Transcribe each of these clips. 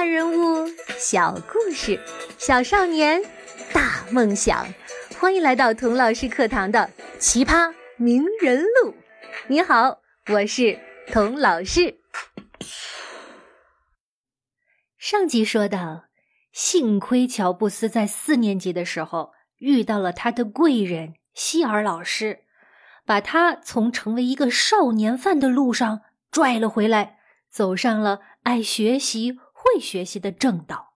大人物，小故事，小少年，大梦想。欢迎来到童老师课堂的奇葩名人录。你好，我是童老师。上集说到，幸亏乔布斯在四年级的时候遇到了他的贵人希尔老师，把他从成为一个少年犯的路上拽了回来，走上了爱学习。会学习的正道，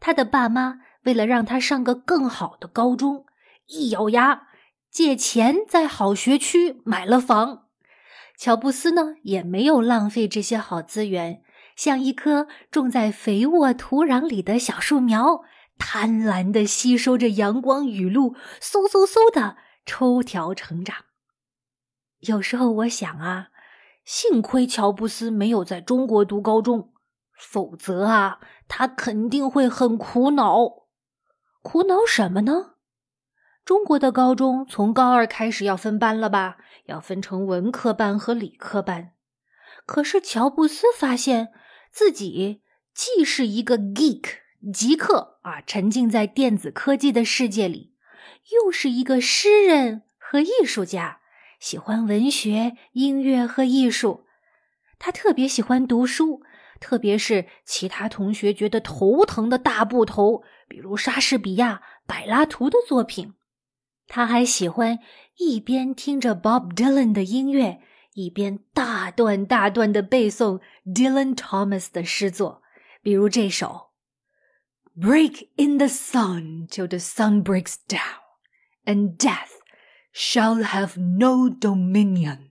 他的爸妈为了让他上个更好的高中，一咬牙借钱在好学区买了房。乔布斯呢，也没有浪费这些好资源，像一棵种在肥沃土壤里的小树苗，贪婪的吸收着阳光雨露，嗖嗖嗖的抽条成长。有时候我想啊，幸亏乔布斯没有在中国读高中。否则啊，他肯定会很苦恼。苦恼什么呢？中国的高中从高二开始要分班了吧？要分成文科班和理科班。可是乔布斯发现自己既是一个 geek 极客啊，沉浸在电子科技的世界里，又是一个诗人和艺术家，喜欢文学、音乐和艺术。他特别喜欢读书。特别是其他同学觉得头疼的大部头，比如莎士比亚、柏拉图的作品。他还喜欢一边听着 Bob Dylan 的音乐，一边大段大段的背诵 Dylan Thomas 的诗作，比如这首：“Break in the sun till the sun breaks down, and death shall have no dominion。”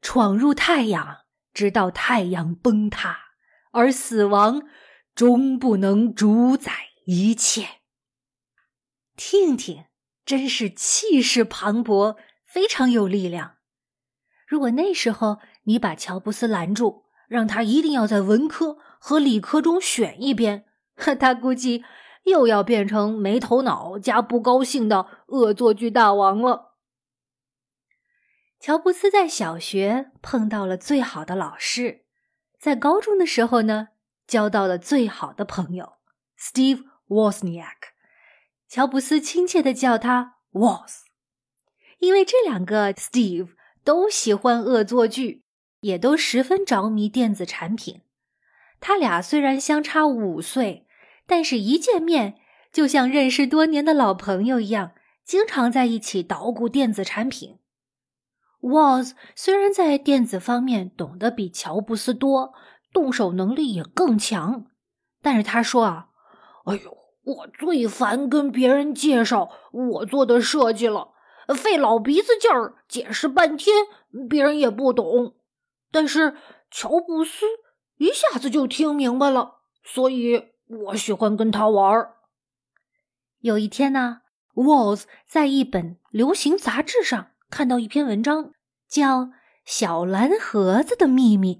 闯入太阳。直到太阳崩塌，而死亡终不能主宰一切。听听，真是气势磅礴，非常有力量。如果那时候你把乔布斯拦住，让他一定要在文科和理科中选一边，他估计又要变成没头脑加不高兴的恶作剧大王了。乔布斯在小学碰到了最好的老师，在高中的时候呢，交到了最好的朋友 Steve Wozniak。乔布斯亲切的叫他 Woz，因为这两个 Steve 都喜欢恶作剧，也都十分着迷电子产品。他俩虽然相差五岁，但是一见面就像认识多年的老朋友一样，经常在一起捣鼓电子产品。Woz 虽然在电子方面懂得比乔布斯多，动手能力也更强，但是他说啊，哎呦，我最烦跟别人介绍我做的设计了，费老鼻子劲儿解释半天，别人也不懂。但是乔布斯一下子就听明白了，所以我喜欢跟他玩。有一天呢，Woz 在一本流行杂志上。看到一篇文章，叫《小蓝盒子的秘密》，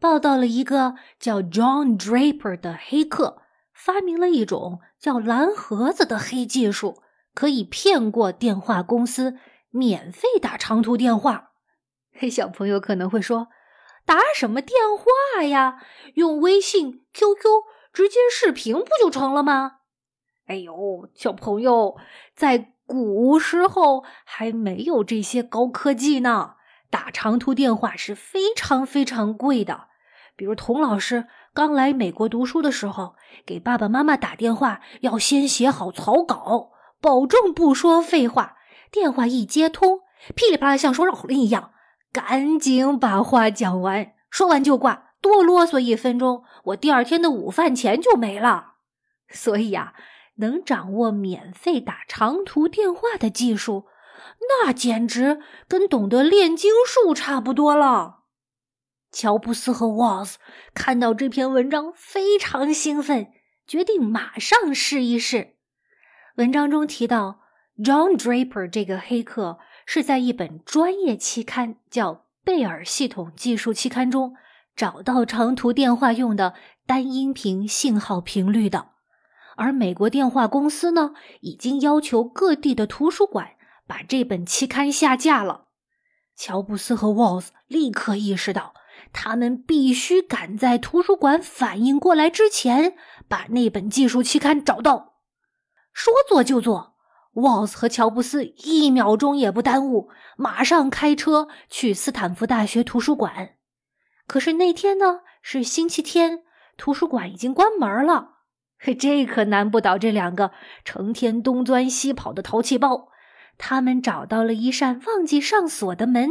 报道了一个叫 John Draper 的黑客发明了一种叫蓝盒子的黑技术，可以骗过电话公司，免费打长途电话。嘿，小朋友可能会说，打什么电话呀？用微信、QQ 直接视频不就成了吗？哎呦，小朋友在。古时候还没有这些高科技呢，打长途电话是非常非常贵的。比如童老师刚来美国读书的时候，给爸爸妈妈打电话要先写好草稿，保证不说废话。电话一接通，噼里啪啦像说绕口令一样，赶紧把话讲完，说完就挂，多啰嗦一分钟，我第二天的午饭钱就没了。所以呀。能掌握免费打长途电话的技术，那简直跟懂得炼金术差不多了。乔布斯和沃斯看到这篇文章非常兴奋，决定马上试一试。文章中提到，John Draper 这个黑客是在一本专业期刊叫《贝尔系统技术期刊》中找到长途电话用的单音频信号频率的。而美国电话公司呢，已经要求各地的图书馆把这本期刊下架了。乔布斯和沃斯立刻意识到，他们必须赶在图书馆反应过来之前，把那本技术期刊找到。说做就做，沃斯和乔布斯一秒钟也不耽误，马上开车去斯坦福大学图书馆。可是那天呢是星期天，图书馆已经关门了。这可难不倒这两个成天东钻西跑的淘气包。他们找到了一扇忘记上锁的门，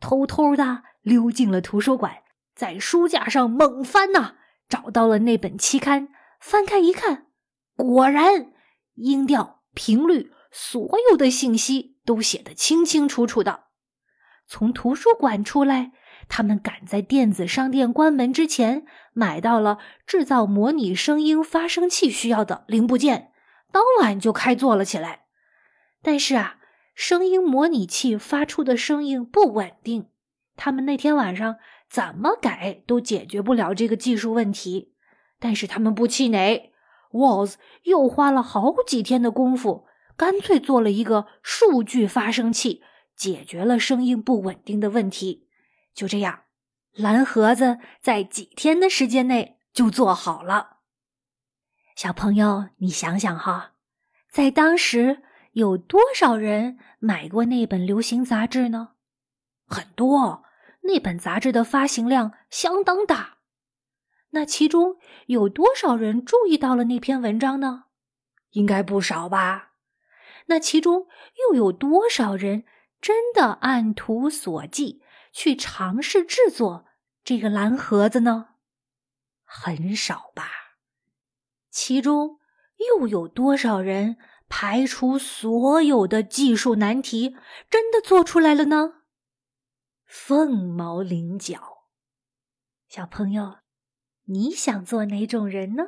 偷偷的溜进了图书馆，在书架上猛翻呐，找到了那本期刊。翻开一看，果然。音调、频率，所有的信息都写得清清楚楚的。从图书馆出来，他们赶在电子商店关门之前，买到了制造模拟声音发生器需要的零部件，当晚就开做了起来。但是啊，声音模拟器发出的声音不稳定，他们那天晚上怎么改都解决不了这个技术问题。但是他们不气馁。Walls 又花了好几天的功夫，干脆做了一个数据发生器，解决了声音不稳定的问题。就这样，蓝盒子在几天的时间内就做好了。小朋友，你想想哈，在当时有多少人买过那本流行杂志呢？很多，那本杂志的发行量相当大。那其中有多少人注意到了那篇文章呢？应该不少吧。那其中又有多少人真的按图索骥去尝试制作这个蓝盒子呢？很少吧。其中又有多少人排除所有的技术难题，真的做出来了呢？凤毛麟角。小朋友。你想做哪种人呢？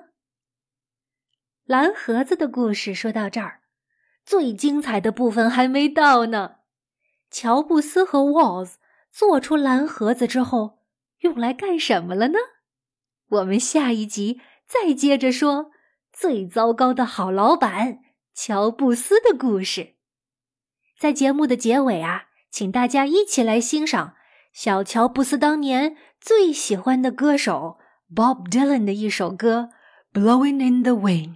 蓝盒子的故事说到这儿，最精彩的部分还没到呢。乔布斯和沃兹做出蓝盒子之后，用来干什么了呢？我们下一集再接着说最糟糕的好老板乔布斯的故事。在节目的结尾啊，请大家一起来欣赏小乔布斯当年最喜欢的歌手。Bob Dylan 的一首歌《Blowing in the Wind》，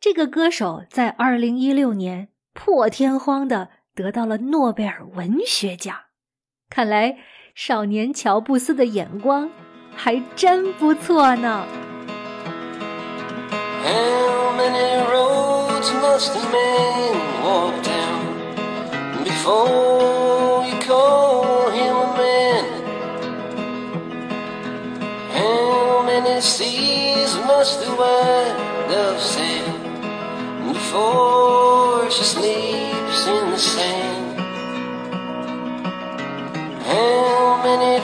这个歌手在二零一六年破天荒的得到了诺贝尔文学奖。看来少年乔布斯的眼光还真不错呢。seas must the white dove sail before she sleeps in the sand?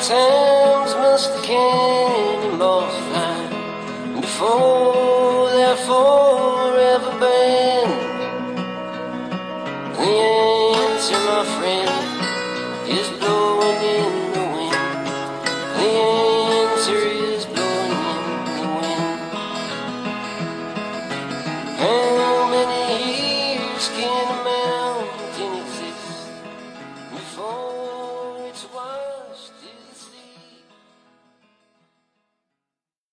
Times must the